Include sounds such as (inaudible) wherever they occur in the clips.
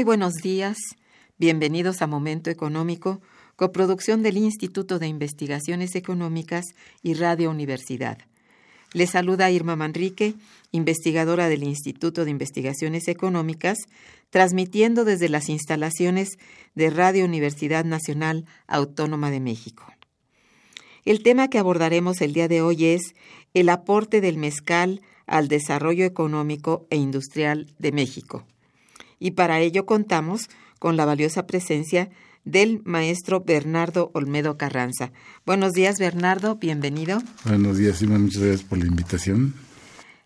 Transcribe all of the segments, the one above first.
Muy buenos días, bienvenidos a Momento Económico, coproducción del Instituto de Investigaciones Económicas y Radio Universidad. Les saluda Irma Manrique, investigadora del Instituto de Investigaciones Económicas, transmitiendo desde las instalaciones de Radio Universidad Nacional Autónoma de México. El tema que abordaremos el día de hoy es el aporte del mezcal al desarrollo económico e industrial de México y para ello contamos con la valiosa presencia del maestro Bernardo Olmedo Carranza. Buenos días, Bernardo, bienvenido. Buenos días, Ima, muchas gracias por la invitación.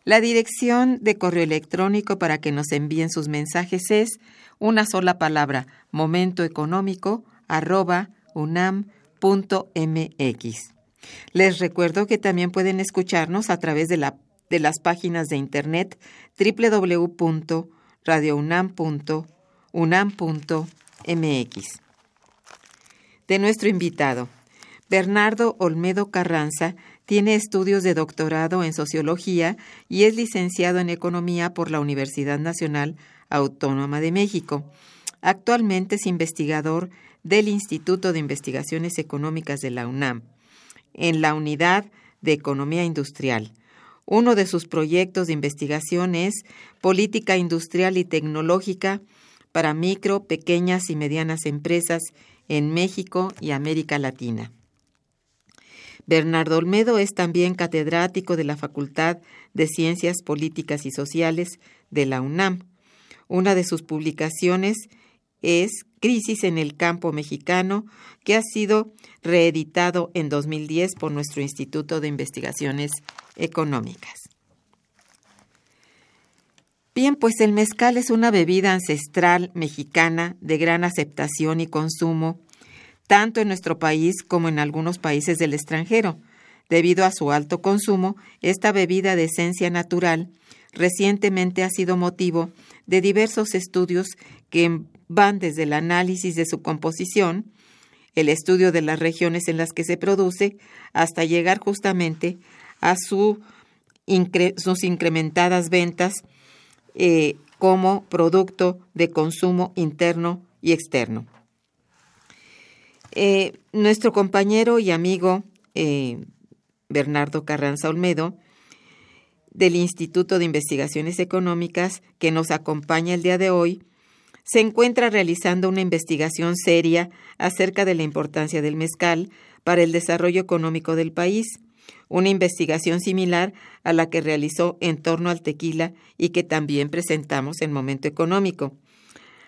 La dirección de correo electrónico para que nos envíen sus mensajes es una sola palabra, momentoeconómico arroba unam.mx. Les recuerdo que también pueden escucharnos a través de, la, de las páginas de internet www radiounam.unam.mx. De nuestro invitado, Bernardo Olmedo Carranza tiene estudios de doctorado en sociología y es licenciado en economía por la Universidad Nacional Autónoma de México. Actualmente es investigador del Instituto de Investigaciones Económicas de la UNAM, en la Unidad de Economía Industrial uno de sus proyectos de investigación es Política Industrial y Tecnológica para micro, pequeñas y medianas empresas en México y América Latina. Bernardo Olmedo es también catedrático de la Facultad de Ciencias Políticas y Sociales de la UNAM. Una de sus publicaciones es Crisis en el campo mexicano, que ha sido reeditado en 2010 por nuestro Instituto de Investigaciones Económicas. Bien, pues el mezcal es una bebida ancestral mexicana de gran aceptación y consumo, tanto en nuestro país como en algunos países del extranjero. Debido a su alto consumo, esta bebida de esencia natural recientemente ha sido motivo de diversos estudios que van desde el análisis de su composición, el estudio de las regiones en las que se produce, hasta llegar justamente a sus incrementadas ventas eh, como producto de consumo interno y externo. Eh, nuestro compañero y amigo eh, Bernardo Carranza Olmedo, del Instituto de Investigaciones Económicas, que nos acompaña el día de hoy, se encuentra realizando una investigación seria acerca de la importancia del mezcal para el desarrollo económico del país, una investigación similar a la que realizó en torno al tequila y que también presentamos en Momento Económico.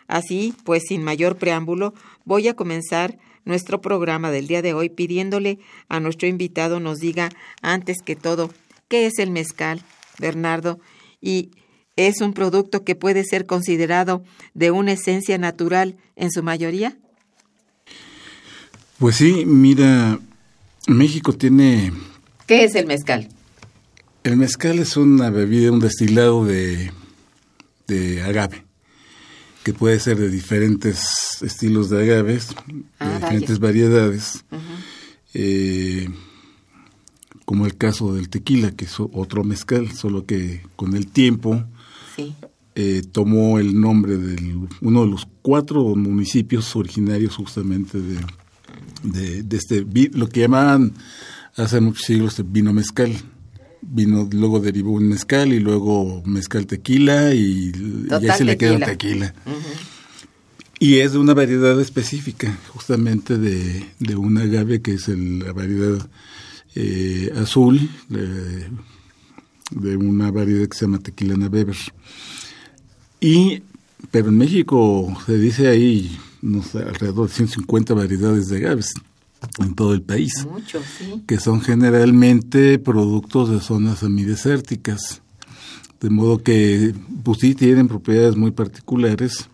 Así, pues sin mayor preámbulo, voy a comenzar nuestro programa del día de hoy pidiéndole a nuestro invitado nos diga antes que todo qué es el mezcal, Bernardo, y es un producto que puede ser considerado de una esencia natural en su mayoría? Pues sí, mira, México tiene... ¿Qué es el mezcal? El mezcal es una bebida, un destilado de, de agave, que puede ser de diferentes estilos de agaves, Ah, de vaya. diferentes variedades, eh, como el caso del tequila, que es otro mezcal, solo que con el tiempo Sí. eh, tomó el nombre de uno de los cuatro municipios originarios justamente de, de, de este, lo que llamaban hace muchos siglos vino mezcal. Vino, luego derivó un mezcal y luego mezcal tequila y, y Total ahí se le quedó tequila. Y es de una variedad específica, justamente de, de un agave que es el- la variedad eh, azul, de, de una variedad que se llama tequilana Weber. Y, pero en México se dice ahí, no sé, alrededor de 150 variedades de agaves en todo el país Mucho, sí. que son generalmente productos de zonas semidesérticas. De modo que, pues sí, tienen propiedades muy particulares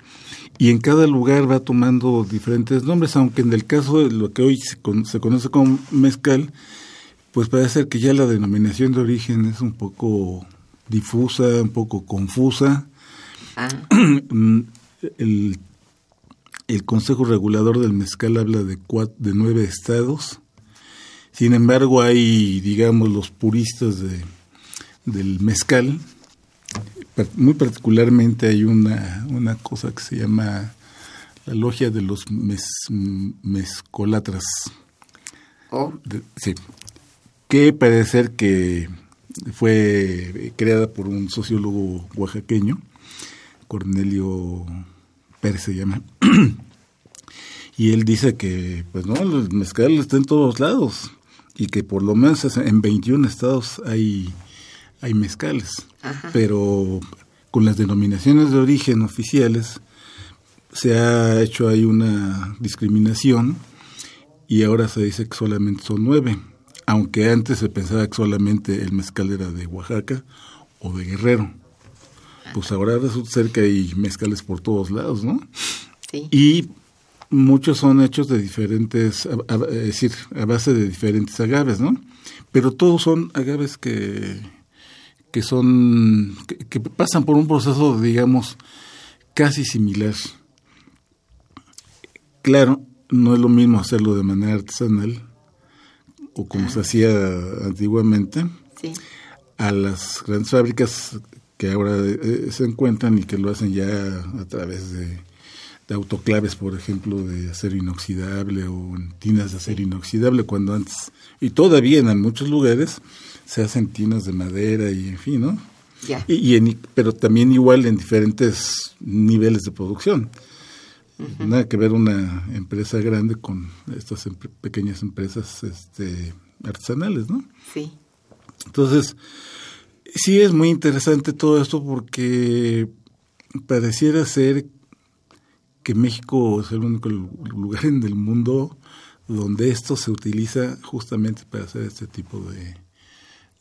y en cada lugar va tomando diferentes nombres, aunque en el caso de lo que hoy se, con- se conoce como mezcal, pues parece ser que ya la denominación de origen es un poco difusa, un poco confusa. Ah, (clears throat) Mm, el, el Consejo Regulador del Mezcal habla de, cua- de nueve estados. Sin embargo, hay, digamos, los puristas de, del mezcal. Muy particularmente hay una, una cosa que se llama la logia de los mez- mezcolatras. oh, De- sí, que parece ser que fue creada por un sociólogo oaxaqueño, Cornelio Pérez se llama, (clears throat) y él dice que, pues no, el mezcal está en todos lados, y que por lo menos en 21 estados hay, hay mezcales, pero con las denominaciones de origen oficiales se ha hecho ahí una discriminación y ahora se dice que solamente son nueve, aunque antes se pensaba que solamente el mezcal era de Oaxaca o de Guerrero. Pues ahora resulta ser que hay mezcales por todos lados, ¿no? sí. Y muchos son hechos de diferentes, a- a- es decir, a base de diferentes agaves, ¿no? Pero todos son agaves que, que son, que, que pasan por un proceso, digamos, casi similar. Claro, no es lo mismo hacerlo de manera artesanal o como se hacía antiguamente sí. a las grandes fábricas que ahora eh, se encuentran y que lo hacen ya a través de, de autoclaves, por ejemplo, de acero inoxidable o en tinas de acero inoxidable, cuando antes, y todavía en muchos lugares, se hacen tinas de madera y en fin, ¿no? Ya. Y, y en- pero también igual en diferentes niveles de producción. Nada que ver una empresa grande con estas pequeñas empresas este, artesanales, ¿no? Sí. Entonces, sí es muy interesante todo esto porque pareciera ser que México es el único lu- lugar en el mundo donde esto se utiliza justamente para hacer este tipo de,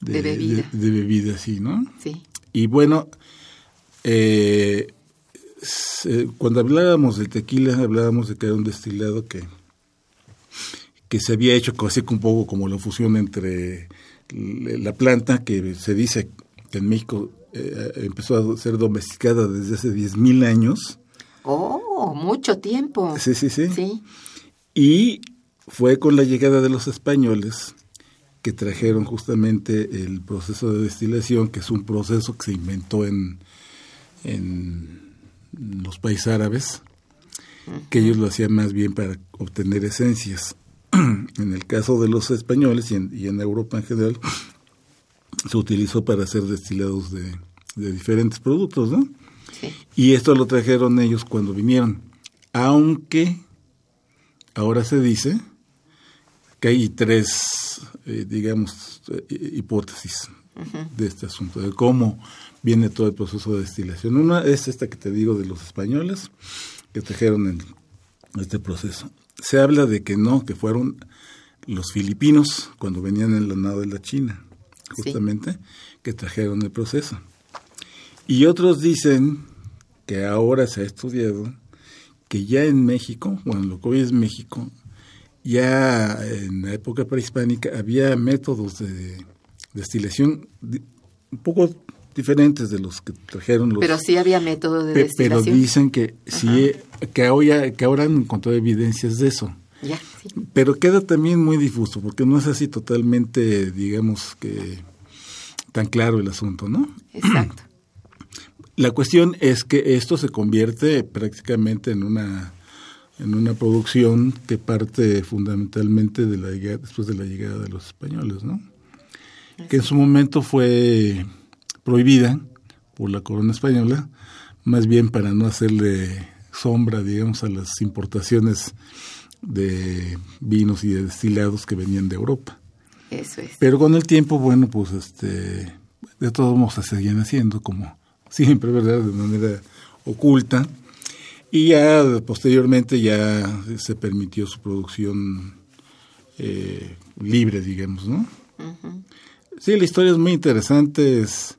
De bebida. de- de bebida, sí, ¿no? Sí. Y bueno, eh, se- cuando hablábamos del tequila, hablábamos de que era un destilado que, que se había hecho así un poco como la fusión entre la planta, que se dice que en México eh, empezó a ser domesticada desde hace 10.000 años. Oh, mucho tiempo. Sí, sí, sí. Sí. Y fue con la llegada de los españoles que trajeron justamente el proceso de destilación, que es un proceso que se inventó en, en los países árabes, que ellos lo hacían más bien para obtener esencias. (clears throat) en el caso de los españoles y en, y en Europa en general, se utilizó para hacer destilados de, de diferentes productos, ¿no? Sí. Y esto lo trajeron ellos cuando vinieron. Aunque ahora se dice que hay tres, eh, digamos, eh, hipótesis de este asunto, de cómo viene todo el proceso de destilación. Una es esta que te digo de los españoles, que trajeron el- este proceso. Se habla de que no, que fueron los filipinos cuando venían en la nave de la China, Sí. justamente, que trajeron el proceso. Y otros dicen que ahora se ha estudiado que ya en México, bueno, lo que hoy es México, ya en la época prehispánica había métodos de destilación un poco diferentes de los que trajeron los... Pero sí había métodos de destilación. Pero dicen que sí, que ahora, que ahora han encontrado evidencias de eso. Ya, sí. Pero queda también muy difuso, porque no es así totalmente, digamos que, tan claro el asunto, ¿no? Exacto. La cuestión es que esto se convierte prácticamente en una en una producción que parte fundamentalmente de la después de la llegada de los españoles, ¿no? Que en su momento fue prohibida por la corona española, más bien para no hacerle sombra, digamos, a las importaciones de vinos y de destilados que venían de Europa. Eso es. Pero con el tiempo, bueno, pues este, de todos modos se seguían haciendo como siempre, ¿verdad? De manera oculta. Y ya posteriormente ya se permitió su producción eh, libre, digamos, ¿no? Sí, la historia es muy interesante, es,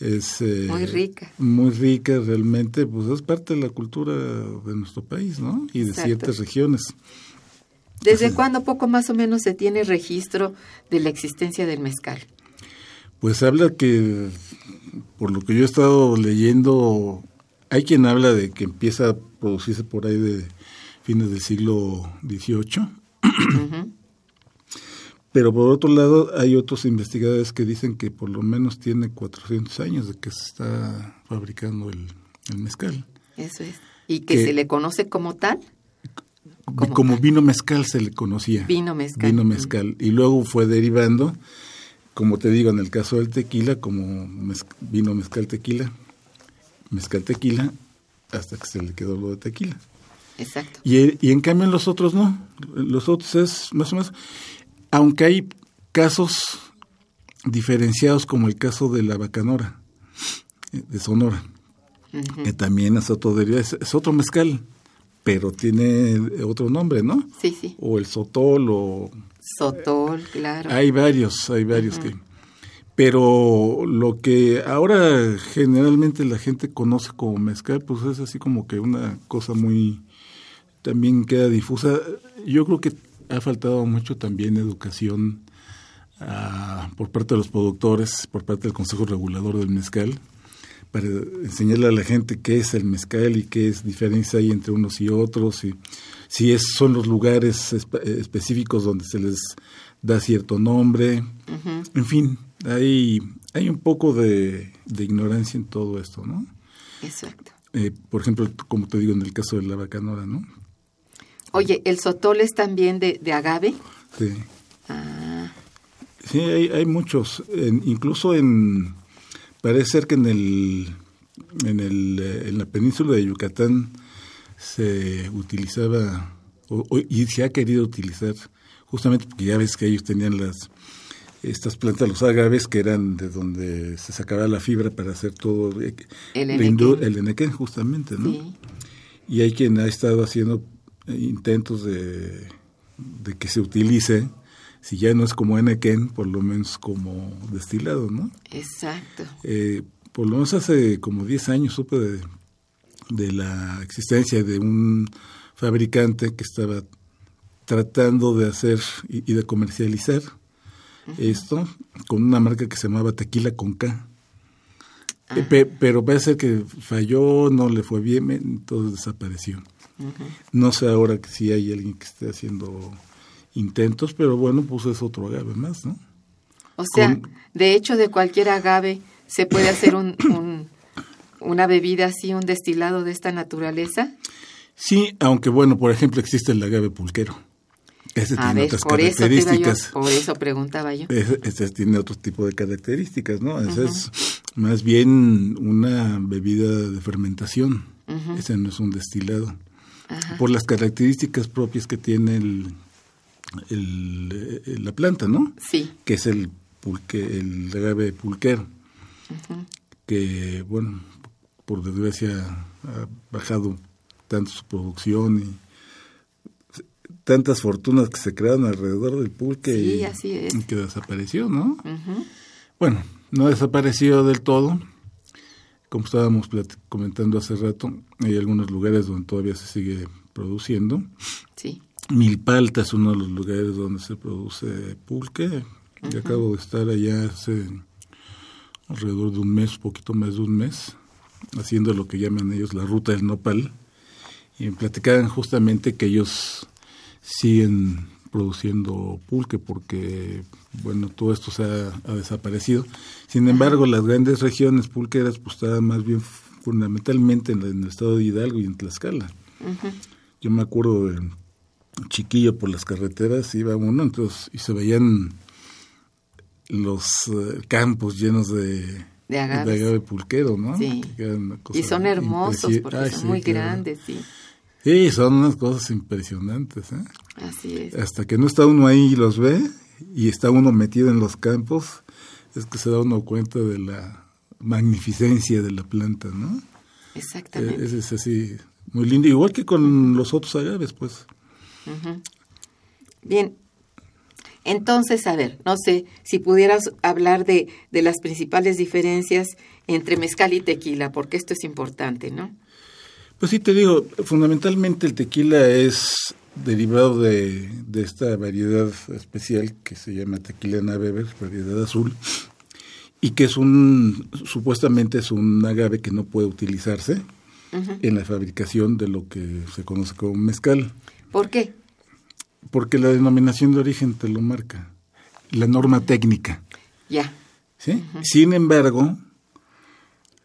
es eh, muy rica. Muy rica realmente, pues es parte de la cultura de nuestro país, ¿no? Y de Exacto. ciertas regiones. ¿Desde cuándo poco más o menos se tiene registro de la existencia del mezcal? Pues habla que, por lo que yo he estado leyendo, hay quien habla de que empieza a producirse por ahí de fines del siglo XVIII. Pero por otro lado, hay otros investigadores que dicen que por lo menos tiene 400 años de que se está fabricando el, el mezcal. Eso es. ¿Y que, Que- se le conoce como tal? Como, ¿Cómo? vino mezcal se le conocía. Vino mezcal. Vino mezcal. Y luego fue derivando, como te digo, en el caso del tequila, como vino mezcal tequila, mezcal tequila, hasta que se le quedó lo de tequila. Exacto. Y, y en cambio en los otros no. Los otros es más o menos, aunque hay casos diferenciados como el caso de la bacanora, eh, de Sonora, que también es otro es, es otro mezcal, pero tiene otro nombre, ¿no? Sí, sí. O el sotol, o Sotol, claro. hay varios, hay varios que... Pero lo que ahora generalmente la gente conoce como mezcal, pues es así como que una cosa muy... también queda difusa. Yo creo que ha faltado mucho también educación ah, por parte de los productores, por parte del Consejo Regulador del Mezcal, para enseñarle a la gente qué es el mezcal y qué es diferencia hay entre unos y otros, y si es, son los lugares espe- específicos donde se les da cierto nombre, en fin, hay, hay un poco de, de ignorancia en todo esto, ¿no? Exacto. Eh, por ejemplo, como te digo en el caso de la bacanora, ¿no? Oye, ¿el sotol es también de, de agave? Sí. Ah, Sí, hay, hay muchos. En- incluso en. Parece ser que en el, en el. eh, En la península de Yucatán se utilizaba. o- o- y se ha querido utilizar. Justamente porque ya ves que ellos tenían las. Estas plantas, los agaves, que eran de donde se sacaba la fibra para hacer todo. eh, El enequén. El enequén, justamente, ¿no? sí. Y hay quien ha estado haciendo eh, intentos de, de que se utilice, si ya no es como Enequén, por lo menos como destilado, ¿no? Exacto. Eh, por lo menos hace como 10 años supe de, de la existencia de un fabricante que estaba tratando de hacer y, y de comercializar esto con una marca que se llamaba Tequila con K. Eh, pe- pero parece ser que falló, no le fue bien, entonces desapareció. No sé ahora que si hay alguien que esté haciendo intentos, pero bueno, pues es otro agave más, ¿no? O sea, Con- de hecho, de cualquier agave se puede hacer un, un- (coughs) una bebida así, un destilado de esta naturaleza. Sí, aunque bueno, por ejemplo, existe el agave pulquero. Ese A tiene ver, otras por eso, yo- características. por eso preguntaba yo. Ese, ese tiene otro tipo de características, ¿no? Ese es más bien una bebida de fermentación. Ese no es un destilado. Ajá. Por las características propias que tiene el, el- eh, la planta, ¿no? Sí, Que es el pulque, el agave pulquero. Que, bueno, por desgracia ha bajado tanto su producción y tantas fortunas que se crearon alrededor del pulque Sí, y, así es. y que desapareció, ¿no? Bueno, no desapareció del todo. como estábamos comentando hace rato, hay algunos lugares donde todavía se sigue produciendo. Sí. Milpalta es uno de los lugares donde se produce pulque. Yo acabo de estar allá hace alrededor de un mes, poquito más de un mes, haciendo lo que llaman ellos la ruta del nopal. Y platicaban justamente que ellos siguen produciendo pulque porque, bueno, todo esto se ha, desaparecido. Sin embargo, las grandes regiones pulqueras pues estaban más bien fundamentalmente en, el estado de Hidalgo y en Tlaxcala. Yo me acuerdo de chiquillo por las carreteras, iba uno entonces y se veían los eh, campos llenos de, de agave. pulquero, ¿no? Sí. Y son hermosos porque son muy grandes, sí. Sí, son unas cosas impresionantes. ¿eh? Así es. Hasta que no está uno ahí y los ve, y está uno metido en los campos, es que se da uno cuenta de la magnificencia de la planta, ¿no? Exactamente. Es, es así, muy lindo, igual que con los otros agaves, pues. Bien. Entonces, a ver, no sé si pudieras hablar de, de las principales diferencias entre mezcal y tequila, porque esto es importante, ¿no? Pues sí, te digo, fundamentalmente el tequila es derivado de, de esta variedad especial que se llama tequila Beber, variedad azul, y que es un, supuestamente es un agave que no puede utilizarse en la fabricación de lo que se conoce como mezcal. ¿Por qué? Porque la denominación de origen te lo marca, la norma técnica. Ya. ¿Sí? Sin embargo,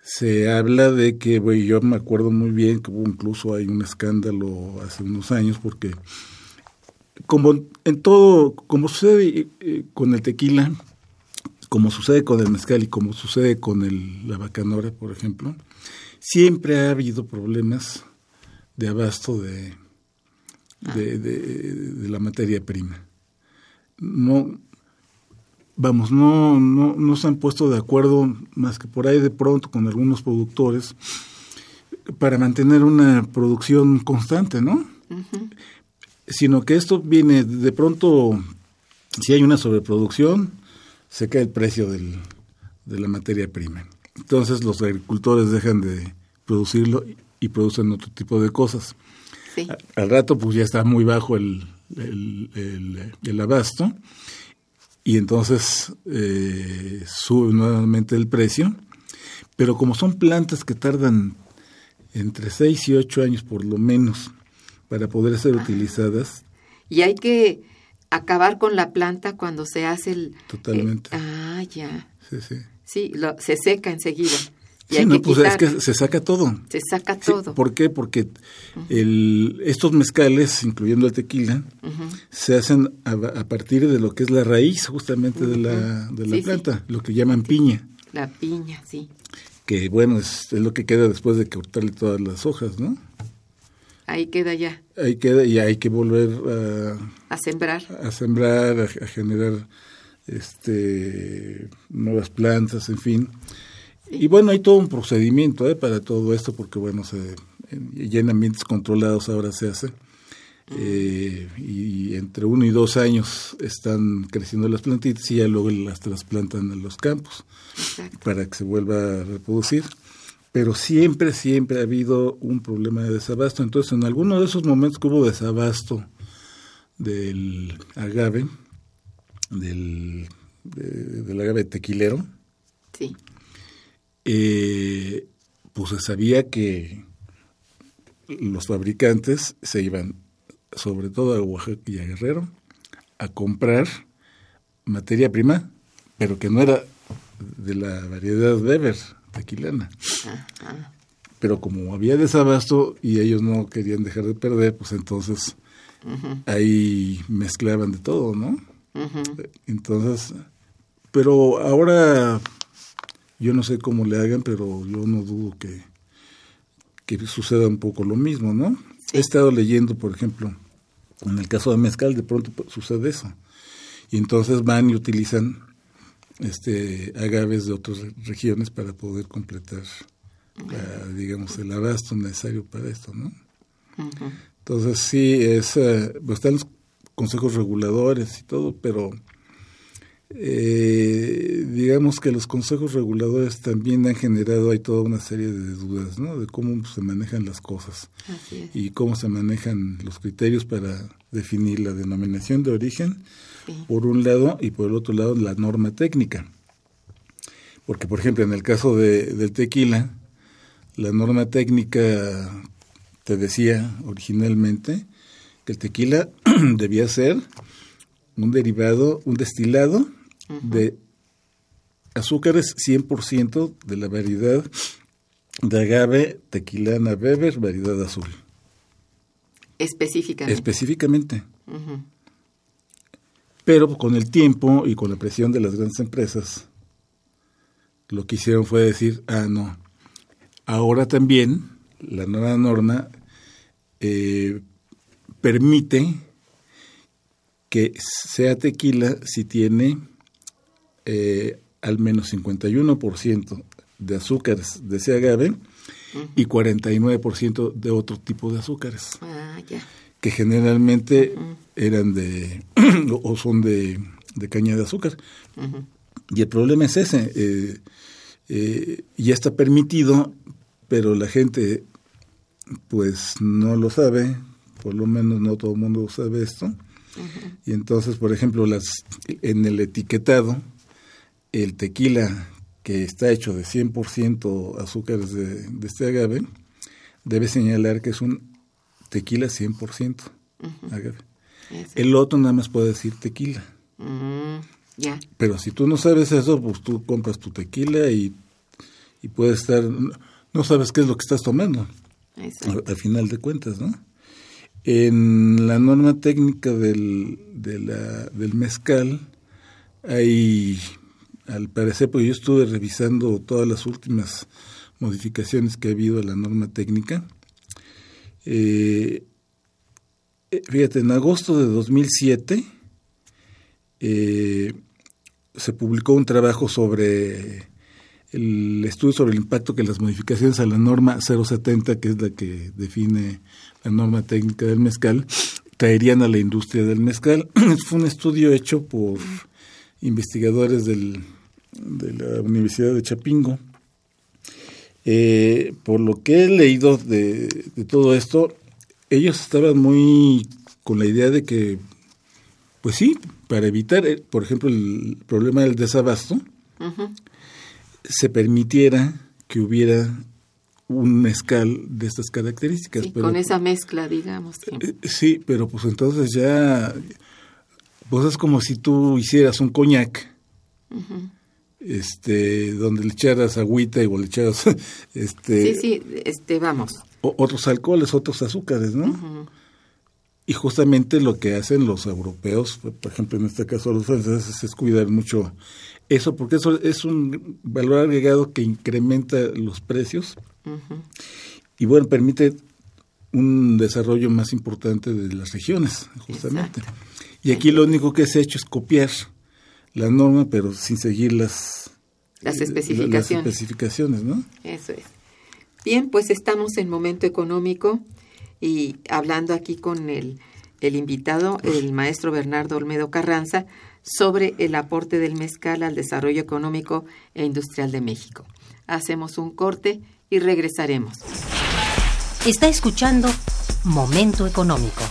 se habla de que, güey, yo me acuerdo muy bien que hubo incluso hay un escándalo hace unos años porque como en todo, como sucede eh, con el tequila, como sucede con el mezcal y como sucede con el, la bacanora, por ejemplo, siempre ha habido problemas de abasto de, de, de, de la materia prima. No, vamos, no, no, no se han puesto de acuerdo más que por ahí de pronto con algunos productores para mantener una producción constante, ¿no? Sino que esto viene de pronto, si hay una sobreproducción, se cae el precio del, de la materia prima. Entonces los agricultores dejan de producirlo y producen otro tipo de cosas. Al rato pues ya está muy bajo el, el, el, el abasto y entonces eh, sube nuevamente el precio. Pero como son plantas que tardan entre 6 y 8 años por lo menos para poder ser utilizadas. Y hay que acabar con la planta cuando se hace el... Totalmente. ah, ya. Sí, sí. Sí, lo, se seca enseguida. Sí, no, pues es que se saca todo. Se saca todo. ¿Por qué? Porque el, estos mezcales, incluyendo el tequila, se hacen a, partir de lo que es la raíz justamente de la, de la planta, lo que llaman piña. La piña, sí. Que bueno, es, es, lo que queda después de cortarle todas las hojas, ¿no? Ahí queda ya. Ahí queda y hay que volver a... A sembrar. A sembrar, a, a generar este nuevas plantas, en fin. Y bueno, hay todo un procedimiento ¿eh? para todo esto, porque bueno, se, ya en ambientes controlados ahora se hace. Eh, y entre uno y dos años están creciendo las plantitas y ya luego las trasplantan en los campos para que se vuelva a reproducir. Pero siempre, siempre ha habido un problema de desabasto. Entonces, en alguno de esos momentos que hubo desabasto del agave, del, del agave tequilero, sí eh, pues se sabía que los fabricantes se iban, sobre todo a Oaxaca y a Guerrero, a comprar materia prima, pero que no era de la variedad Weber tequilana. Pero como había desabasto y ellos no querían dejar de perder, pues entonces ahí mezclaban de todo, ¿no? Entonces, pero ahora yo no sé cómo le hagan, pero yo no dudo que, que suceda un poco lo mismo, ¿no? He estado leyendo, por ejemplo, en el caso de mezcal, de pronto sucede eso. Y entonces van y utilizan este agaves de otras regiones para poder completar, digamos, el abasto necesario para esto, ¿no? Entonces sí, es, eh, pues están los consejos reguladores y todo, pero eh, digamos que los consejos reguladores también han generado hay toda una serie de dudas ¿no? de cómo se manejan las cosas y cómo se manejan los criterios para definir la denominación de origen por un lado y por el otro lado la norma técnica. Porque por ejemplo en el caso de, del tequila la norma técnica te decía originalmente que el tequila (clears throat) debía ser un derivado, un destilado de azúcares 100% de la variedad de agave tequilana beber, variedad azul. Específicamente. Específicamente. Pero con el tiempo y con la presión de las grandes empresas, lo que hicieron fue decir, ah, no, ahora también la nueva norma eh, permite que sea tequila si tiene eh, al menos 51% de azúcares de ese agave y 49% de otro tipo de azúcares. Ah, que generalmente eran de, (clears throat) o son de, caña de azúcar. Y el problema es ese. Eh, eh, ya está permitido, pero la gente pues no lo sabe, por lo menos no todo el mundo sabe esto. Y entonces, por ejemplo, las en el etiquetado, el tequila que está hecho de 100% azúcares de, de, este agave, debe señalar que es un tequila 100% agave. El otro nada más puede decir tequila. Pero si tú no sabes eso, pues tú compras tu tequila y, y puedes estar, no sabes qué es lo que estás tomando. Al, final de cuentas, ¿no? En la norma técnica del, de la, del mezcal hay al parecer, porque yo estuve revisando todas las últimas modificaciones que ha habido a la norma técnica. Eh, eh, fíjate, en agosto de 2007 eh, se publicó un trabajo sobre el estudio sobre el impacto que las modificaciones a la norma 070, que es la que define la norma técnica del mezcal, traerían a la industria del mezcal. (clears throat) Fue un estudio hecho por investigadores del de la Universidad de Chapingo. Eh, por lo que he leído de, todo esto, ellos estaban muy con la idea de que, pues sí, para evitar, eh, por ejemplo, el problema del desabasto, se permitiera que hubiera un mezcal de estas características. con esa mezcla, digamos. Eh, sí. pero pues entonces ya, pues es como si tú hicieras un coñac este donde le echaras agüita y le echaras (laughs) este sí sí este vamos. otros alcoholes otros azúcares no y justamente lo que hacen los europeos por ejemplo en este caso los franceses es cuidar mucho eso porque eso es un valor agregado que incrementa los precios. Y bueno permite un desarrollo más importante de las regiones justamente. Y aquí lo único que se ha hecho es copiar la norma, pero sin seguir las, las especificaciones. Las especificaciones, ¿no? Eso es. Bien, pues estamos en momento económico y hablando aquí con el, el invitado, el maestro Bernardo Olmedo Carranza, sobre el aporte del mezcal al desarrollo económico e industrial de México. Hacemos un corte y regresaremos. Está escuchando Momento Económico.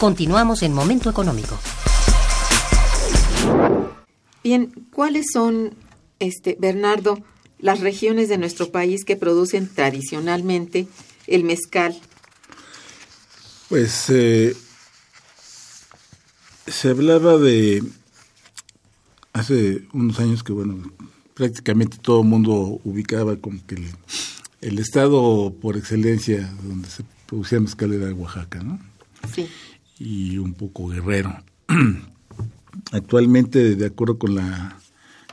Continuamos en Momento Económico. Bien, ¿cuáles son, este, Bernardo, las regiones de nuestro país que producen tradicionalmente el mezcal? Pues eh, se hablaba de hace unos años que, bueno, prácticamente todo el mundo ubicaba como que el, el estado por excelencia donde se producía mezcal era Oaxaca, ¿no? Sí. Y un poco Guerrero. (clears throat) Actualmente, de acuerdo con la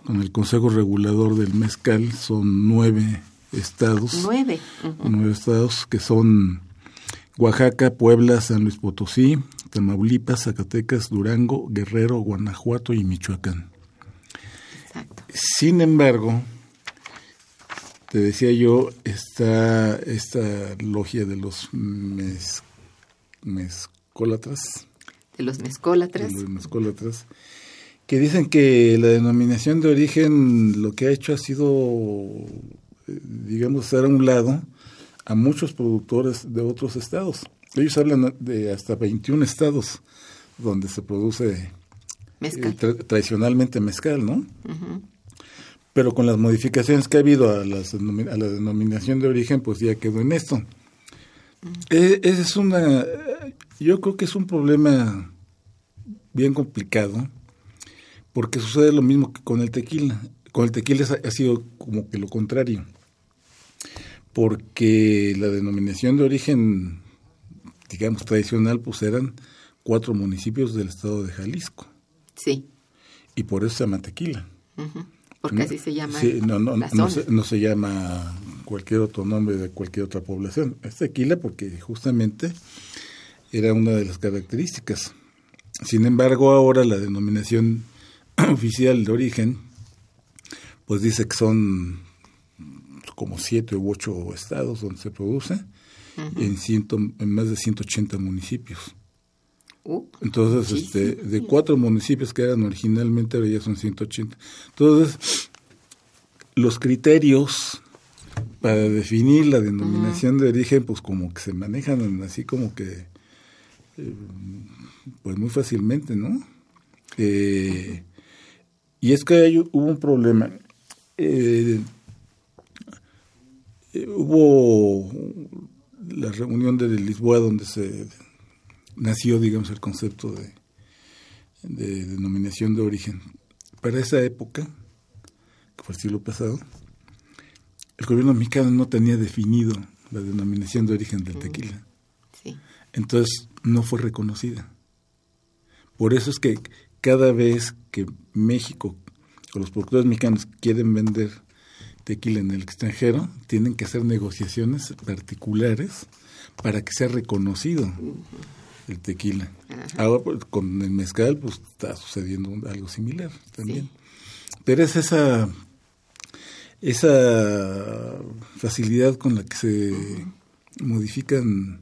con el Consejo Regulador del Mezcal, son nueve estados. Nueve. Nueve estados que son Oaxaca, Puebla, San Luis Potosí, Tamaulipas, Zacatecas, Durango, Guerrero, Guanajuato y Michoacán. Exacto. Sin embargo, te decía yo, está esta logia de los mez, mezcólatras, De los mezcólatras. de los mezcólatras, que dicen que la denominación de origen lo que ha hecho ha sido, eh, digamos, hacer a un lado a muchos productores de otros estados. Ellos hablan de hasta 21 estados donde se produce Mezcal. eh, tra- tradicionalmente mezcal, ¿no? Pero con las modificaciones que ha habido a, las a la denominación de origen, pues ya quedó en esto. E- Ese es una, yo creo que es un problema bien complicado, porque sucede lo mismo que con el tequila. Con el tequila ha sido como que lo contrario, porque la denominación de origen, digamos, tradicional, pues eran cuatro municipios del estado de Jalisco, Sí. y por eso se llama tequila. Porque así se llama Sí, no, no, la no zona. se, no se llama cualquier otro nombre de cualquier otra población. Es tequila porque justamente era una de las características. Sin embargo, ahora la denominación (clears throat) oficial de origen, pues dice que son como siete u ocho estados donde se produce, en, ciento, en más de 180 municipios. Entonces, este, de cuatro municipios que eran originalmente, ahora ya son 180. Entonces, los criterios para definir la denominación de origen, pues como que se manejan así como que, eh, pues muy fácilmente, ¿no? Eh, y es que hay, hubo un problema. Eh, hubo la reunión de Lisboa donde se nació, digamos, el concepto de, de denominación de origen. Para esa época, que fue el siglo pasado, el gobierno mexicano no tenía definido la denominación de origen del tequila. sí. Entonces no fue reconocida. Por eso es que cada vez que México o los productores mexicanos quieren vender tequila en el extranjero, tienen que hacer negociaciones particulares para que sea reconocido el tequila. Ahora pues, con el mezcal pues está sucediendo algo similar también. Pero es esa esa facilidad con la que se modifican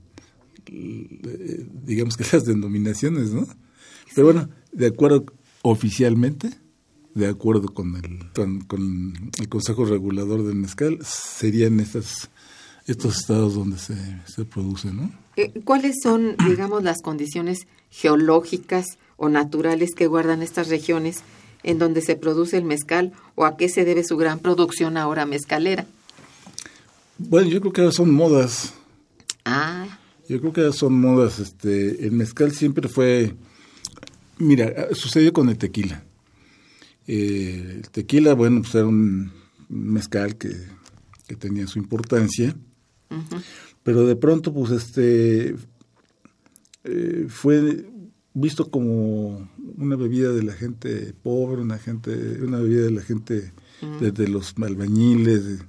eh, digamos que (laughs) las denominaciones, ¿no? Pero bueno, de acuerdo oficialmente, de acuerdo con el, con, con el Consejo Regulador del Mezcal, serían estas, estos estados donde se, se produce, ¿no? Eh, ¿Cuáles son, digamos, las condiciones geológicas o naturales que guardan estas regiones en donde se produce el mezcal o a qué se debe su gran producción ahora mezcalera? Bueno, yo creo que ahora son modas. Ah, Yo creo que ahora son modas. Este, el mezcal siempre fue... Mira, sucedió con el tequila. Eh, el tequila, bueno, pues era un mezcal que, que tenía su importancia, pero de pronto, pues, este, eh, fue visto como una bebida de la gente pobre, una gente, una bebida de la gente desde los albañiles, de-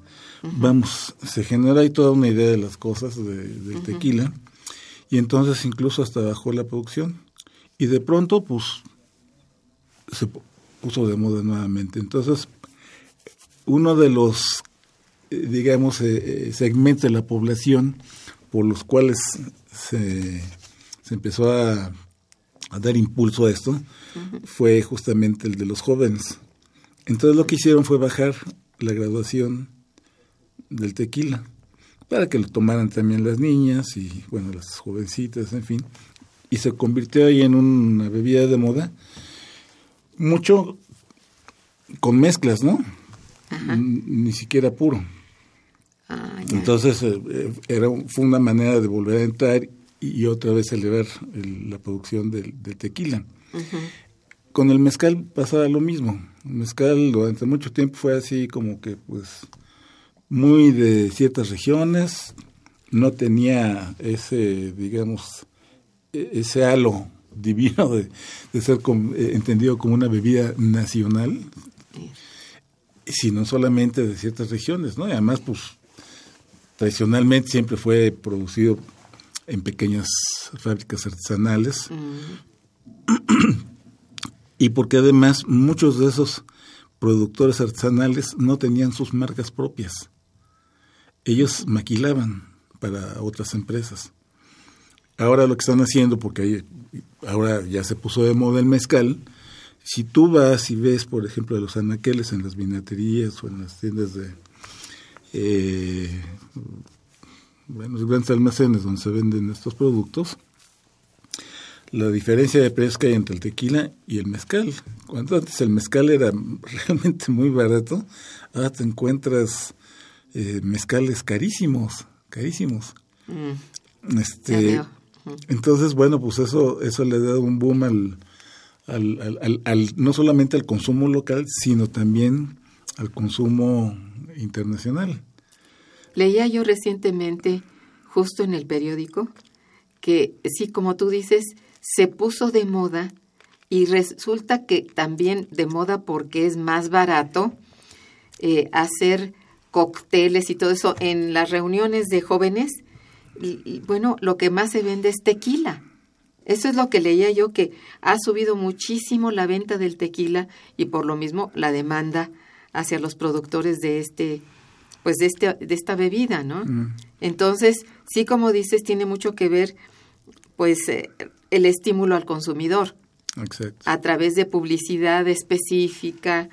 vamos, se genera ahí toda una idea de las cosas de- del tequila, y entonces incluso hasta bajó la producción, y de pronto, pues, se pu- puso de moda nuevamente. Entonces, uno de los, digamos, eh, eh, segmentos de la población por los cuales se, se empezó a, a dar impulso a esto fue justamente el de los jóvenes. Entonces lo que hicieron fue bajar la graduación del tequila para que lo tomaran también las niñas y bueno las jovencitas, en fin. y se convirtió ahí en una bebida de moda, mucho con mezclas, ¿no? Ni siquiera puro. Ah, Entonces eh, era, fue una manera de volver a entrar y, otra vez elevar la producción del, tequila. Con el mezcal pasaba lo mismo. El mezcal durante mucho tiempo fue así como que pues muy de ciertas regiones, no tenía ese, digamos, e, ese halo (laughs) divino de, ser eh, entendido como una bebida nacional, sino solamente de ciertas regiones, ¿no? Y además, pues, tradicionalmente siempre fue producido en pequeñas fábricas artesanales. y porque además muchos de esos productores artesanales no tenían sus marcas propias. Ellos maquilaban para otras empresas. Ahora lo que están haciendo, porque ahora ya se puso de moda el mezcal, si tú vas y ves, por ejemplo, los anaqueles en las vinaterías o en las tiendas de, eh, bueno, los grandes almacenes donde se venden estos productos, la diferencia de precios que hay entre el tequila y el mezcal. Cuando antes el mezcal era (laughs) realmente muy barato, ahora te encuentras eh, mezcales carísimos, carísimos. Mm. Este, entonces, bueno, pues eso, eso le ha dado un boom al, al, al, no solamente al consumo local, sino también al consumo internacional. Leía yo recientemente, justo en el periódico, que sí, como tú dices, se puso de moda y resulta que también de moda porque es más barato eh, hacer cócteles y todo eso en las reuniones de jóvenes y, bueno, lo que más se vende es tequila. Eso es lo que leía yo, que ha subido muchísimo la venta del tequila y por lo mismo la demanda hacia los productores de este, pues de este, de esta bebida, ¿no? Mm. Entonces, sí, como dices, tiene mucho que ver, pues, eh, el estímulo al consumidor. A través de publicidad específica,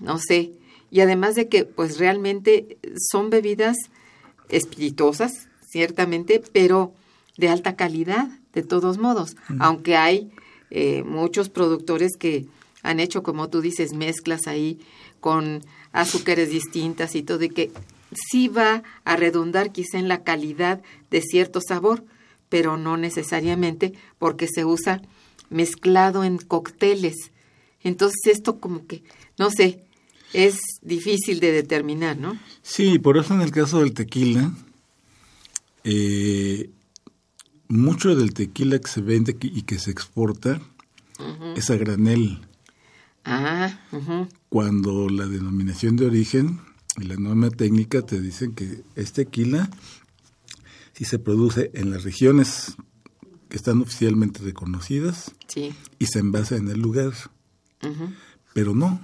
no sé. Y además de que, pues, realmente son bebidas espirituosas, ciertamente, pero de alta calidad, de todos modos, aunque hay eh, muchos productores que han hecho, como tú dices, mezclas ahí con azúcares distintas y todo, y que sí va a redundar quizá en la calidad de cierto sabor, pero no necesariamente porque se usa mezclado en cócteles. Entonces esto como que, no sé, es difícil de determinar, ¿no? Sí, por eso en el caso del tequila, eh, mucho del tequila que se vende y que se exporta es a granel. Ah, Cuando la denominación de origen y la norma técnica te dicen que es tequila si se produce en las regiones que están oficialmente reconocidas y se envasa en el lugar. Pero no,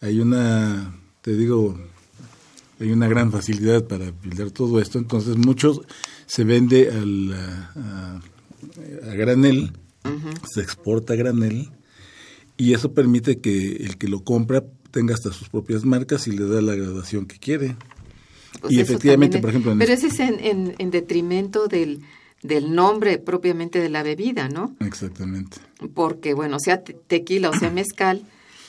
hay una, te digo, hay una gran facilidad para buildar todo esto, entonces muchos se vende al, a, granel, se exporta a granel, y eso permite que el que lo compra tenga hasta sus propias marcas y le da la gradación que quiere. Pues y efectivamente, por ejemplo... pero ese es en, en, detrimento del, del nombre propiamente de la bebida, ¿no? Exactamente. Porque, bueno, sea tequila o sea (clears throat) mezcal,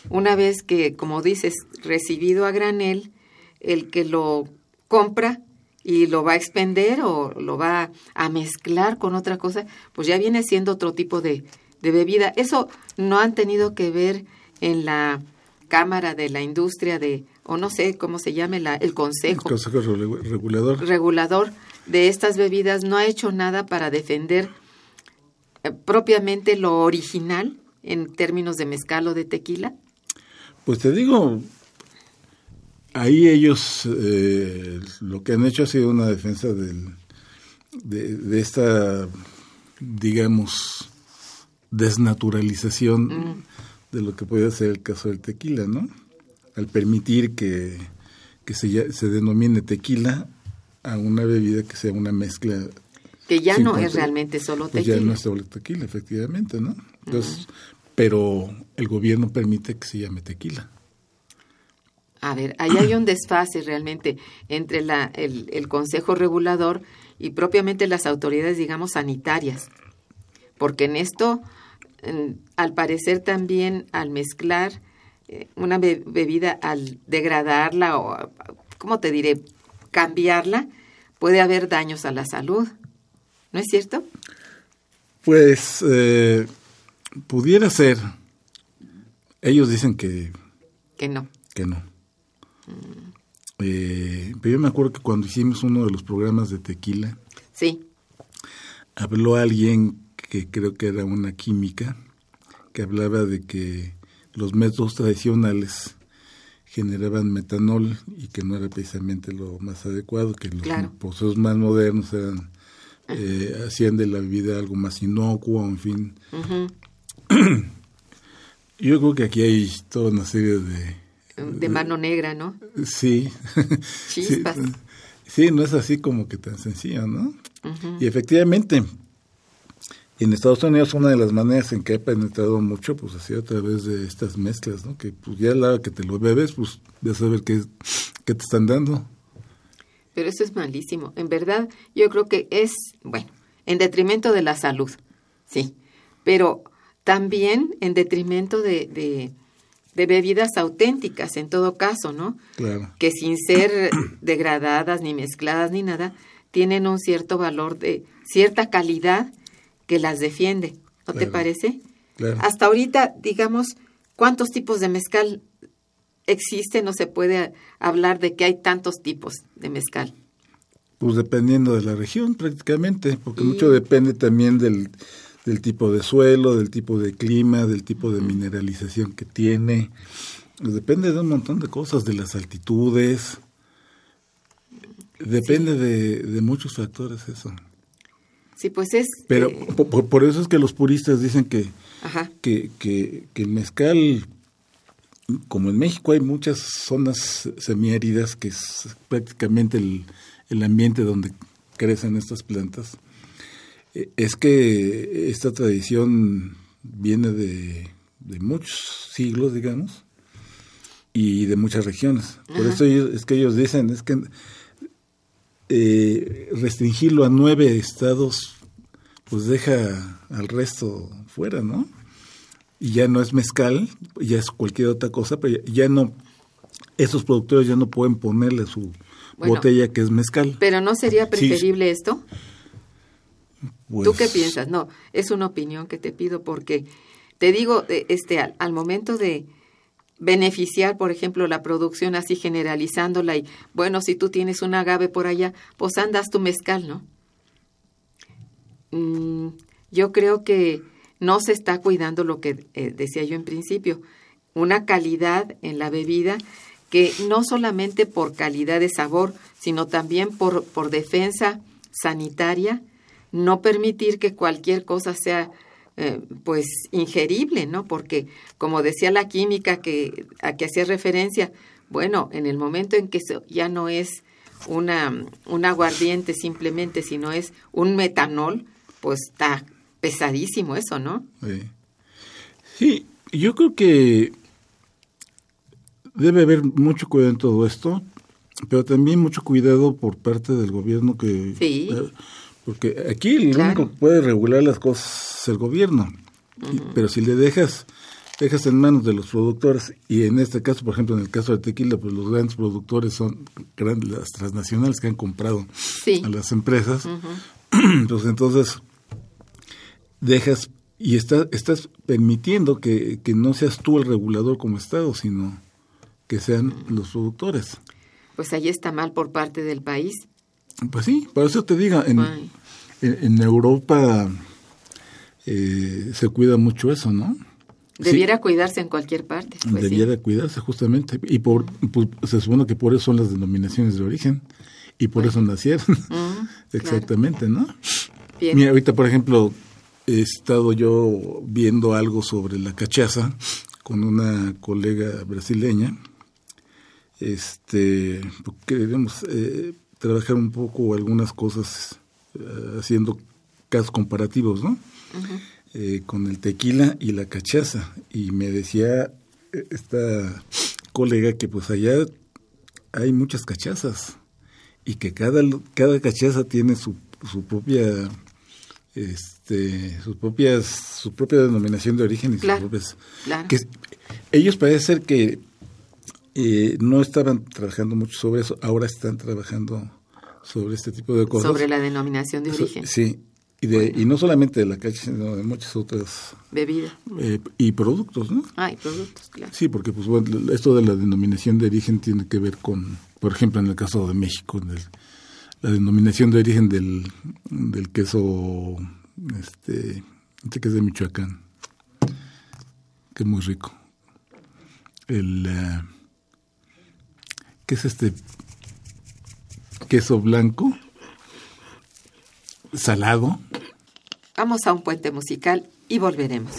una vez que, como dices, recibido a granel, el que lo compra y lo va a expender o lo va a mezclar con otra cosa, pues ya viene siendo otro tipo de, bebida. Eso no han tenido que ver en la Cámara de la Industria de, o no sé cómo se llame, la, el Consejo. El Consejo Regulador. Regulador de estas bebidas no ha hecho nada para defender eh, propiamente lo original en términos de mezcal o de tequila. Pues te digo, ahí ellos eh, lo que han hecho ha sido una defensa del, de, esta, digamos, desnaturalización mm. de lo que puede ser el caso del tequila, ¿no? Al permitir que, que se, se denomine tequila a una bebida que sea una mezcla que ya no es realmente solo tequila. Pues ya no es solo tequila, efectivamente, ¿no? Entonces, pero el gobierno permite que se llame tequila. A ver, ahí hay un desfase realmente entre la, el, el Consejo Regulador y propiamente las autoridades, digamos, sanitarias. Porque en esto, al parecer también al mezclar eh, una bebida, al degradarla o, ¿cómo te diré?, cambiarla, puede haber daños a la salud. ¿No es cierto? Pues eh, pudiera ser. Ellos dicen que... Que no. Que no. Eh, pero yo me acuerdo que cuando hicimos uno de los programas de tequila, sí. habló alguien que creo que era una química, que hablaba de que los métodos tradicionales generaban metanol y que no era precisamente lo más adecuado, que los procesos más modernos eran eh, hacían de la bebida algo más inocuo, en fin. (clears throat) Yo creo que aquí hay toda una serie de de mano negra, ¿no? (laughs) Sí. Chispas. Sí, no es así como que tan sencillo, ¿no? Y efectivamente, en Estados Unidos una de las maneras en que ha penetrado mucho, pues ha sido a través de estas mezclas, ¿no? Que pues ya la que te lo bebes, pues ya sabes qué, qué te están dando. Pero eso es malísimo. En verdad, yo creo que es, bueno, en detrimento de la salud, sí. Pero también en detrimento de de bebidas auténticas en todo caso, ¿no? Claro. Que sin ser (coughs) degradadas ni mezcladas ni nada, tienen un cierto valor de cierta calidad que las defiende. ¿No te parece? Claro. Hasta ahorita, digamos, ¿cuántos tipos de mezcal existen? No se puede hablar de que hay tantos tipos de mezcal. Pues dependiendo de la región prácticamente, porque mucho depende también del, del tipo de suelo, del tipo de clima, del tipo de mineralización que tiene. Pues depende de un montón de cosas, de las altitudes. Depende de, muchos factores eso. Sí, pues es... Pero eh, por, eso es que los puristas dicen que, que, que, que, el mezcal, como en México hay muchas zonas semiáridas, que es prácticamente el, el ambiente donde crecen estas plantas, es que esta tradición viene de, muchos siglos, digamos, y de muchas regiones. Por eso es que ellos dicen, es que eh, restringirlo a nueve estados, pues deja al resto fuera, ¿no? Y ya no es mezcal, ya es cualquier otra cosa, pero ya, no, esos productores ya no pueden ponerle su botella que es mezcal. Pero ¿no sería preferible esto? ¿Tú qué pues piensas? No, es una opinión que te pido porque te digo, eh, este, al, momento de beneficiar, por ejemplo, la producción así generalizándola y, bueno, si tú tienes un agave por allá, pues andas tu mezcal, ¿no? Mm, yo creo que no se está cuidando lo que eh, decía yo en principio, una calidad en la bebida que no solamente por calidad de sabor, sino también por, por defensa sanitaria no permitir que cualquier cosa sea eh, pues ingerible, ¿no? Porque como decía la química que a que hacía referencia, bueno, en el momento en que ya no es una un aguardiente simplemente, sino es un metanol, pues está pesadísimo eso, ¿no? Sí. sí, yo creo que debe haber mucho cuidado en todo esto, pero también mucho cuidado por parte del gobierno que sí. Eh, porque aquí el único que puede regular las cosas es el gobierno. Pero si le dejas dejas en manos de los productores y en este caso, por ejemplo, en el caso de tequila, pues los grandes productores son grandes, las transnacionales que han comprado a las empresas. (clears throat) Pues entonces dejas y está, estás permitiendo que, que, no seas tú el regulador como Estado, sino que sean los productores. Pues ahí está mal por parte del país. Pues sí, por eso te diga, en, en, Europa eh, se cuida mucho eso, ¿no? Debiera cuidarse en cualquier parte. Pues debiera cuidarse justamente. Y por, pues, se supone que por eso son las denominaciones de origen. Y por eso nacieron. Mm, (laughs) Exactamente, ¿no? Mira, ahorita, por ejemplo, he estado yo viendo algo sobre la cachaza con una colega brasileña. Este, queremos eh, trabajar un poco algunas cosas eh, haciendo casos comparativos, ¿no? Eh, con el tequila y la cachaza. Y me decía eh, esta colega que pues allá hay muchas cachazas y que cada, cada cachaza tiene su su propia este sus propias su propia denominación de origen y sus propias claro. que ellos parece ser que eh, no estaban trabajando mucho sobre eso ahora están trabajando sobre este tipo de cosas Sobre la denominación de So- origen. sí y de y no solamente de la cacha sino de muchas otras Bebida. eh, y productos no Ah, y productos, claro. Sí, porque pues bueno, esto de la denominación de origen tiene que ver con, por ejemplo, en el caso de México, la denominación de origen del, del queso, este, este que es de Michoacán, que es muy rico. El, eh, ¿qué es este? Queso blanco, salado. Vamos a un puente musical y volveremos.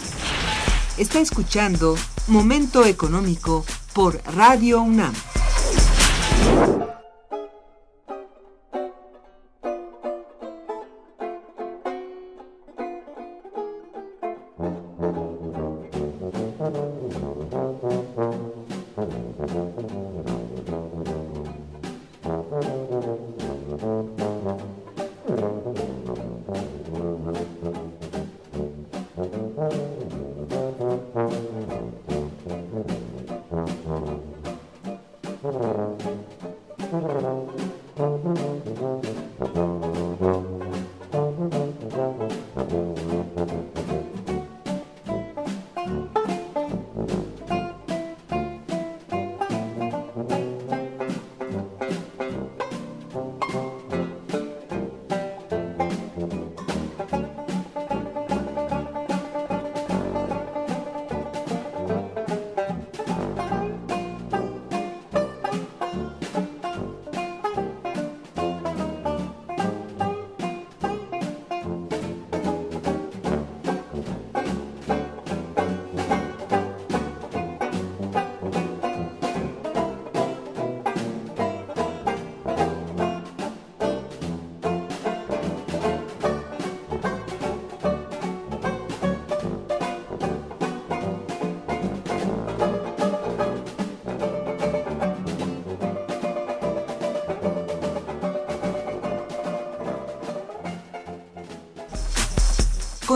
Está escuchando Momento Económico por Radio UNAM.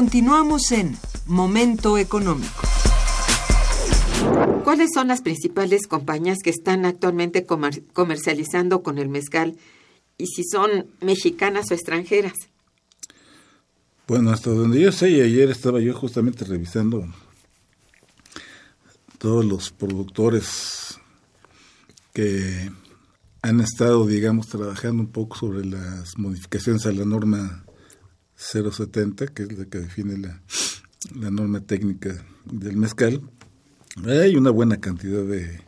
Continuamos en Momento Económico. ¿Cuáles son las principales compañías que están actualmente comer- comercializando con el mezcal y si son mexicanas o extranjeras? Bueno, hasta donde yo sé, y ayer estaba yo justamente revisando todos los productores que han estado, digamos, trabajando un poco sobre las modificaciones a la norma 070, que es la que define la, la norma técnica del mezcal. Hay una buena cantidad de,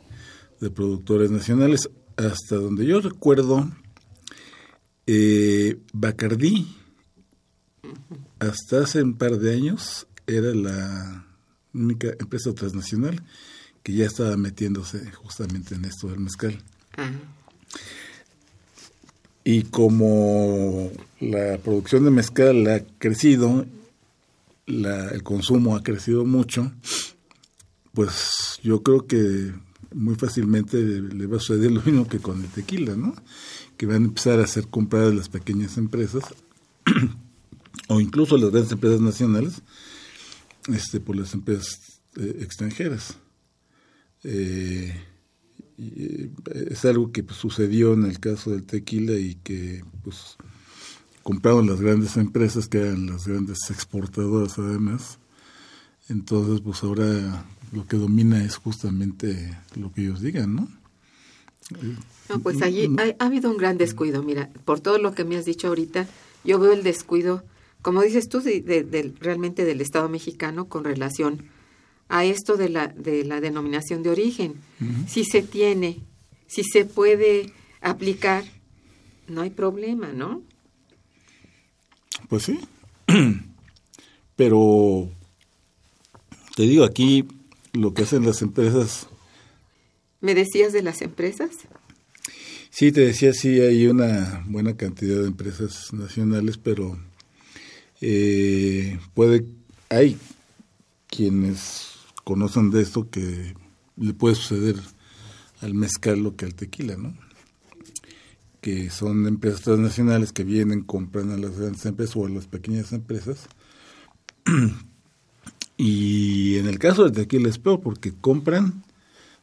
de productores nacionales. Hasta donde yo recuerdo, eh, Bacardí, hasta hace un par de años, era la única empresa transnacional que ya estaba metiéndose justamente en esto del mezcal. Ah, Y como la producción de mezcal ha crecido, la- el consumo ha crecido mucho, pues yo creo que muy fácilmente le va a suceder lo mismo que con el tequila, ¿no? Que van a empezar a ser compradas las pequeñas empresas (clears throat) o incluso las grandes empresas nacionales este, por las empresas eh, extranjeras. Eh, y, eh, es algo que pues, sucedió en el caso del tequila y que pues compraron las grandes empresas que eran las grandes exportadoras además. Entonces pues ahora lo que domina es justamente lo que ellos digan no No, pues allí ha, ha habido un gran descuido. Mira, por todo lo que me has dicho ahorita, yo veo el descuido, como dices tú, de, realmente del Estado mexicano con relación a esto de la, de la denominación de origen. Si se tiene, si se puede aplicar, no hay problema, ¿no? Pues sí. (clears throat) Pero te digo, aquí lo que hacen las empresas, ¿Me decías de las empresas? sí te decía, sí hay una buena cantidad de empresas nacionales, pero eh, puede, hay quienes conocen de esto que le puede suceder al mezcal lo que al tequila, ¿no? que son empresas transnacionales que vienen, compran a las grandes empresas o a las pequeñas empresas. (clears throat) y en el caso de tequila es peor porque compran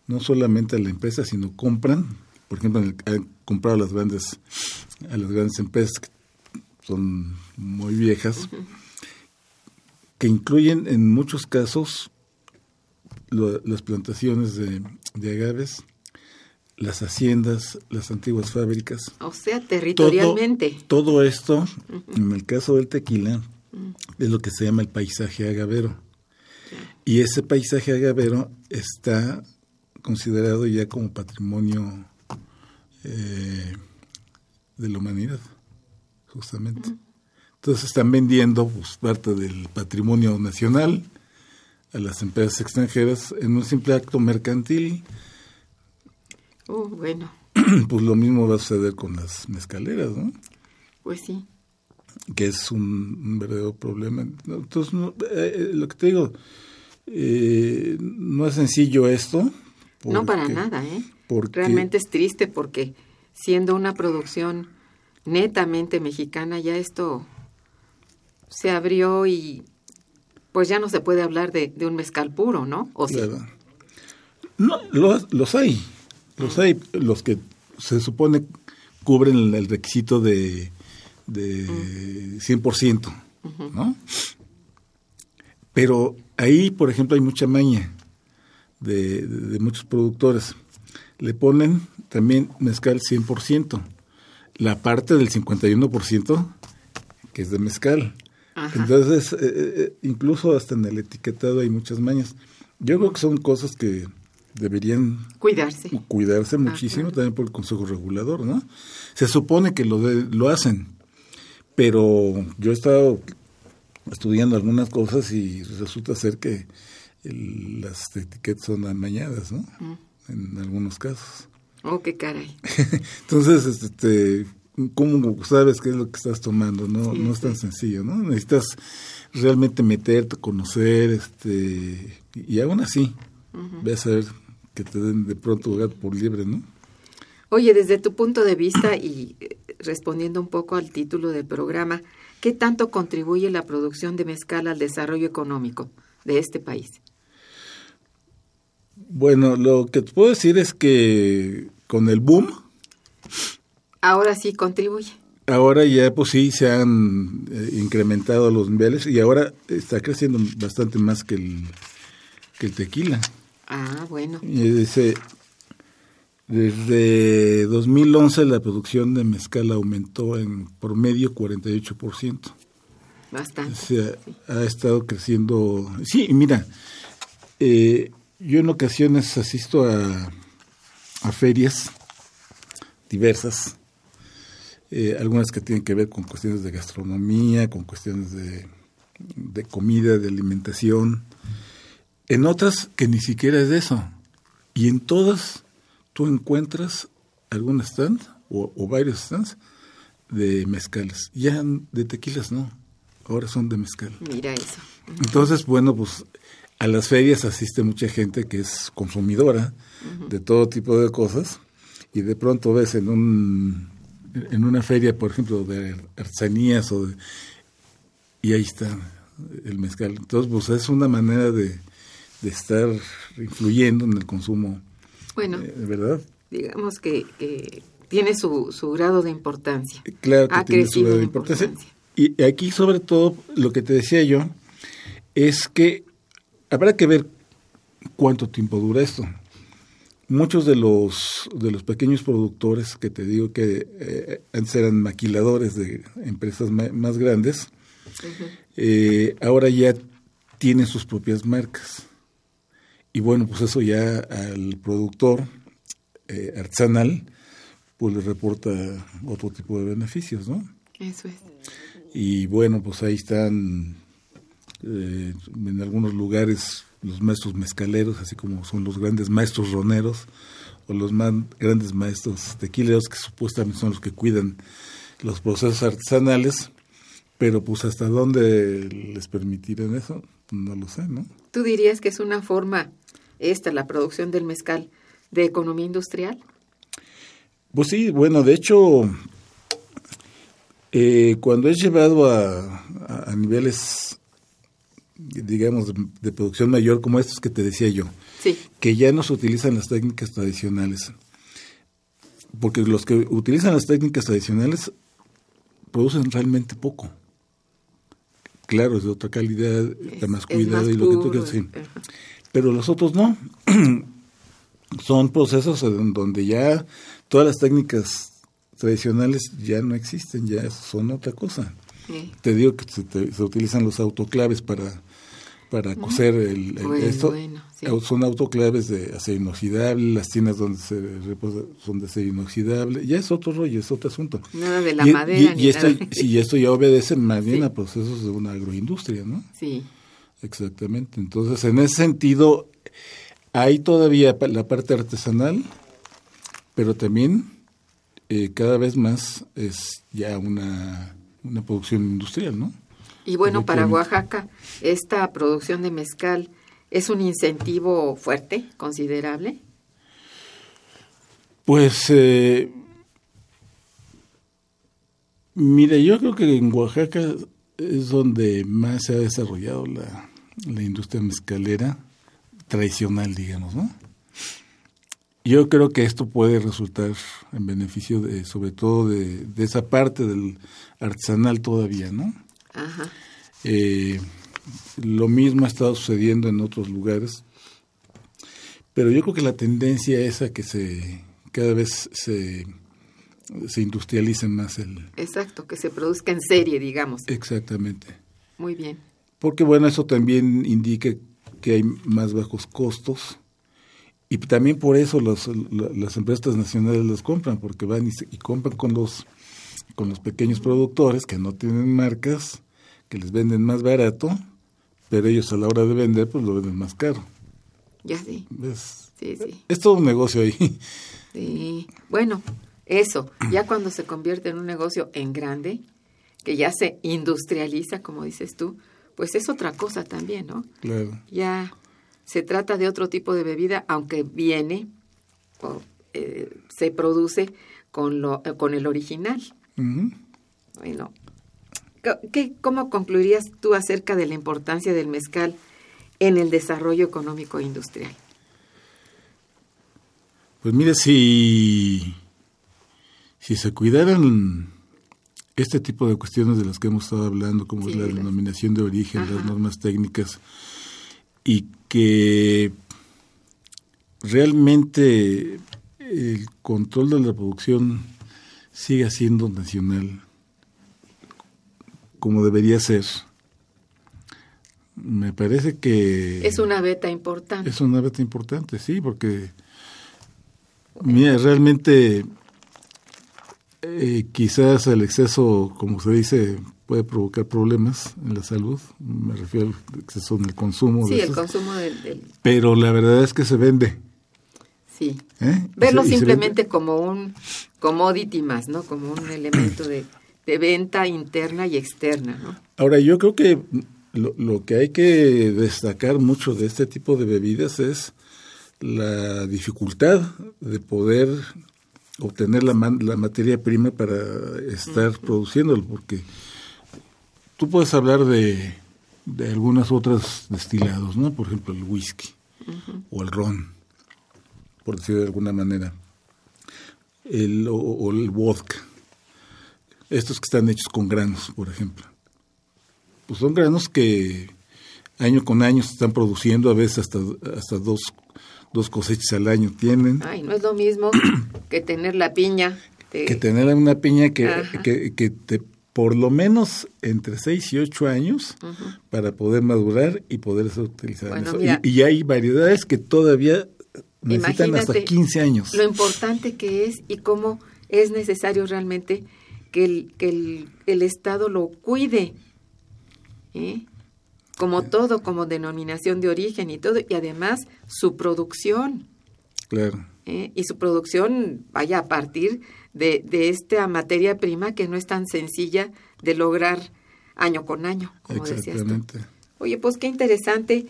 no solamente a la empresa, sino compran, por ejemplo, han comprado a las grandes, a las grandes empresas que son muy viejas, que incluyen en muchos casos las plantaciones de, agaves, las haciendas, las antiguas fábricas. O sea, territorialmente. Todo, esto, en el caso del tequila, es lo que se llama el paisaje agavero. Y ese paisaje agavero está considerado ya como patrimonio eh, de la humanidad, justamente. Entonces están vendiendo pues, parte del patrimonio nacional a las empresas extranjeras en un simple acto mercantil. Oh, bueno. (clears throat) Pues lo mismo va a suceder con las mezcaleras, ¿no? Pues sí. Que es un, verdadero problema. Entonces, eh, eh, lo que te digo, eh, no es sencillo esto. no para nada, ¿eh? Realmente es triste porque siendo una producción netamente mexicana, ya esto se abrió y pues ya no se puede hablar de, un mezcal puro, ¿no? ¿O No, los, hay. Los hay, los que se supone cubren el, requisito de, de 100%, ¿no? Pero ahí, por ejemplo, hay mucha maña de, de, muchos productores. Le ponen también mezcal 100%. La parte del 51% que es de mezcal. Entonces, eh, eh, eh, incluso hasta en el etiquetado hay muchas mañas. Yo creo que son cosas que deberían cuidarse, cuidarse muchísimo también por el Consejo Regulador, ¿no? Se supone que lo, lo hacen, pero yo he estado estudiando algunas cosas y resulta ser que las etiquetas son amañadas, ¿no? En algunos casos. Oh, qué caray. (laughs) Entonces, este, cómo sabes qué es lo que estás tomando, no, no es tan sencillo, ¿no? Necesitas realmente meterte, conocer, este, y aún así, ves a ver que te den de pronto lugar por libre, ¿no? Oye, desde tu punto de vista y eh, respondiendo un poco al título del programa, ¿qué tanto contribuye la producción de mezcal al desarrollo económico de este país? Bueno, lo que te puedo decir es que con el boom Ahora sí contribuye. Ahora ya pues sí se han eh, incrementado los niveles y ahora está creciendo bastante más que el, que el tequila. Ah, bueno. Y dice, desde 2011 la producción de mezcal aumentó en promedio 48%. Bastante. O sea, ha estado creciendo. Sí, mira, eh, yo en ocasiones asisto a, a ferias diversas eh, algunas que tienen que ver con cuestiones de gastronomía, con cuestiones de, comida, de alimentación, en otras que ni siquiera es de eso. Y en todas tú encuentras algún stand o, varios stands de mezcales. Ya de tequilas no, ahora son de mezcal. Mira eso. Entonces, bueno, pues a las ferias asiste mucha gente que es consumidora de todo tipo de cosas y de pronto ves en un en una feria, por ejemplo, de artesanías o y ahí está el mezcal. Entonces, pues es una manera de, estar influyendo en el consumo. Bueno, eh, ¿verdad? Digamos que, tiene su, su, grado de importancia. Claro que tiene su grado de importancia. Y aquí, sobre todo, lo que te decía yo es que habrá que ver cuánto tiempo dura esto muchos de los de los pequeños productores que te digo que eh, antes eran maquiladores de empresas más grandes eh, ahora ya tienen sus propias marcas. Y bueno pues eso ya al productor eh, artesanal pues le reporta otro tipo de beneficios no eso es. Y bueno pues ahí están en algunos lugares los maestros mezcaleros, así como son los grandes maestros roneros o los más grandes maestros tequileros que supuestamente son los que cuidan los procesos artesanales, pero pues hasta dónde les permitirán eso, no lo sé, ¿no? ¿Tú dirías que es una forma, esta, la producción del mezcal, de economía industrial? Pues sí, bueno, de hecho, eh, cuando es llevado a, a, a niveles, digamos, de, producción mayor, como estos que te decía yo, sí. que ya no se utilizan las técnicas tradicionales, porque los que utilizan las técnicas tradicionales producen realmente poco. Claro, es de otra calidad, Es- de más cuidado y lo que tú quieras, sí. ajá. Pero los otros no. (clears throat) Son procesos en donde ya todas las técnicas tradicionales ya no existen, ya son otra cosa. Sí. Te digo que se, te- se utilizan los autoclaves para para coser el, el- Bueno, esto. bueno, sí. Au- Son autoclaves de acero inoxidable, las tinas donde se reposa son de acero inoxidable. Ya es otro rollo, es otro asunto. Nada de la y, madera y- ni y esto, nada. sí, esto ya obedece más bien Sí. a procesos de una agroindustria, ¿no? Sí, Exactamente. Entonces, en ese sentido, hay todavía la parte artesanal, pero también eh, cada vez más es ya una, una producción industrial, ¿no? Y bueno, para. Oaxaca, esta producción de mezcal es un incentivo fuerte, considerable. Pues, eh, mire, yo creo que en Oaxaca es donde más se ha desarrollado la, la industria mezcalera tradicional, digamos, ¿no? Yo creo que esto puede resultar en beneficio de, sobre todo de, de esa parte del artesanal todavía, ¿no? Ajá. Eh, lo mismo ha estado sucediendo en otros lugares, pero yo creo que la tendencia es a que se cada vez se, se industrialice más el Exacto, que se produzca en serie, digamos. exactamente. Muy bien. Porque bueno, eso también indica que hay más bajos costos y también por eso los, la- las empresas nacionales las compran, porque van y, se- y compran con los con los pequeños productores que no tienen marcas, que les venden más barato, pero ellos a la hora de vender pues lo venden más caro. Ya sí. ¿Ves? Sí, sí. Es todo un negocio ahí. Sí. Bueno, eso, ya cuando se convierte en un negocio en grande, que ya se industrializa, como dices tú, pues es otra cosa también, ¿no? Claro. Ya se trata de otro tipo de bebida, aunque viene o eh, se produce con, lo, eh, con el original. Ujú. Bueno, ¿qué- ¿qué, ¿cómo concluirías tú acerca de la importancia del mezcal en el desarrollo económico e industrial? Pues mire, si, si se cuidaran este tipo de cuestiones de las que hemos estado hablando, como Sí, es la denominación de origen, Ajá. las normas técnicas, y que realmente el control de la producción siga siendo nacional, como debería ser, me parece que... Es una beta importante. Es una beta importante, sí, porque mira, realmente eh, quizás el exceso, como se dice, puede provocar problemas en la salud. Me refiero al exceso en el consumo. Sí, de el esos. consumo del... del- Pero la verdad es que se vende. sí. ¿eh? Verlo se- simplemente como un commodity más, ¿no? Como un elemento de, de venta interna y externa, ¿no? Ahora, yo creo que lo, lo que hay que destacar mucho de este tipo de bebidas es la dificultad de poder obtener la, la materia prima para estar produciéndolo, porque tú puedes hablar de, de algunas otras destilados, ¿no? Por ejemplo, el whisky o el ron, por decirlo de alguna manera, el, o, o el vodka, estos que están hechos con granos, por ejemplo pues son granos que año con año se están produciendo, a veces hasta, hasta dos, dos cosechas al año tienen. Ay, no es lo mismo (clears throat) que tener la piña. de- Que tener una piña que, que, que te, por lo menos entre 6 y 8 años para poder madurar y poder ser utilizada. en Bueno, y, y hay variedades que todavía necesitan hasta Imagínate 15 años. Lo importante que es y cómo es necesario realmente que el, que el, el Estado lo cuide. ¿eh? Como todo, como denominación de origen y todo, y además su producción. Claro. ¿eh? Y su producción vaya a partir de, de esta materia prima que no es tan sencilla de lograr año con año, como decías tú. Oye, pues qué interesante.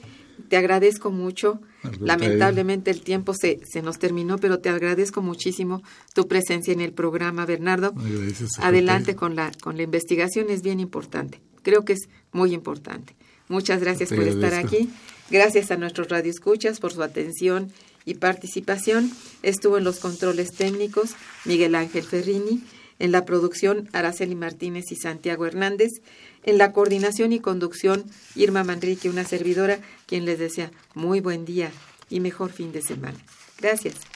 Te agradezco mucho. Lamentablemente el tiempo se, se nos terminó, pero te agradezco muchísimo tu presencia en el programa, Bernardo. Adelante con la, con la investigación, es bien importante. Creo que es muy importante. Muchas gracias por estar aquí. Gracias a nuestros radioescuchas por su atención y participación. Estuvo en los controles técnicos Miguel Ángel Ferrini, en la producción Araceli Martínez y Santiago Hernández, en la coordinación y conducción Irma Manrique, una servidora, quien les desea muy buen día y mejor fin de semana. Gracias.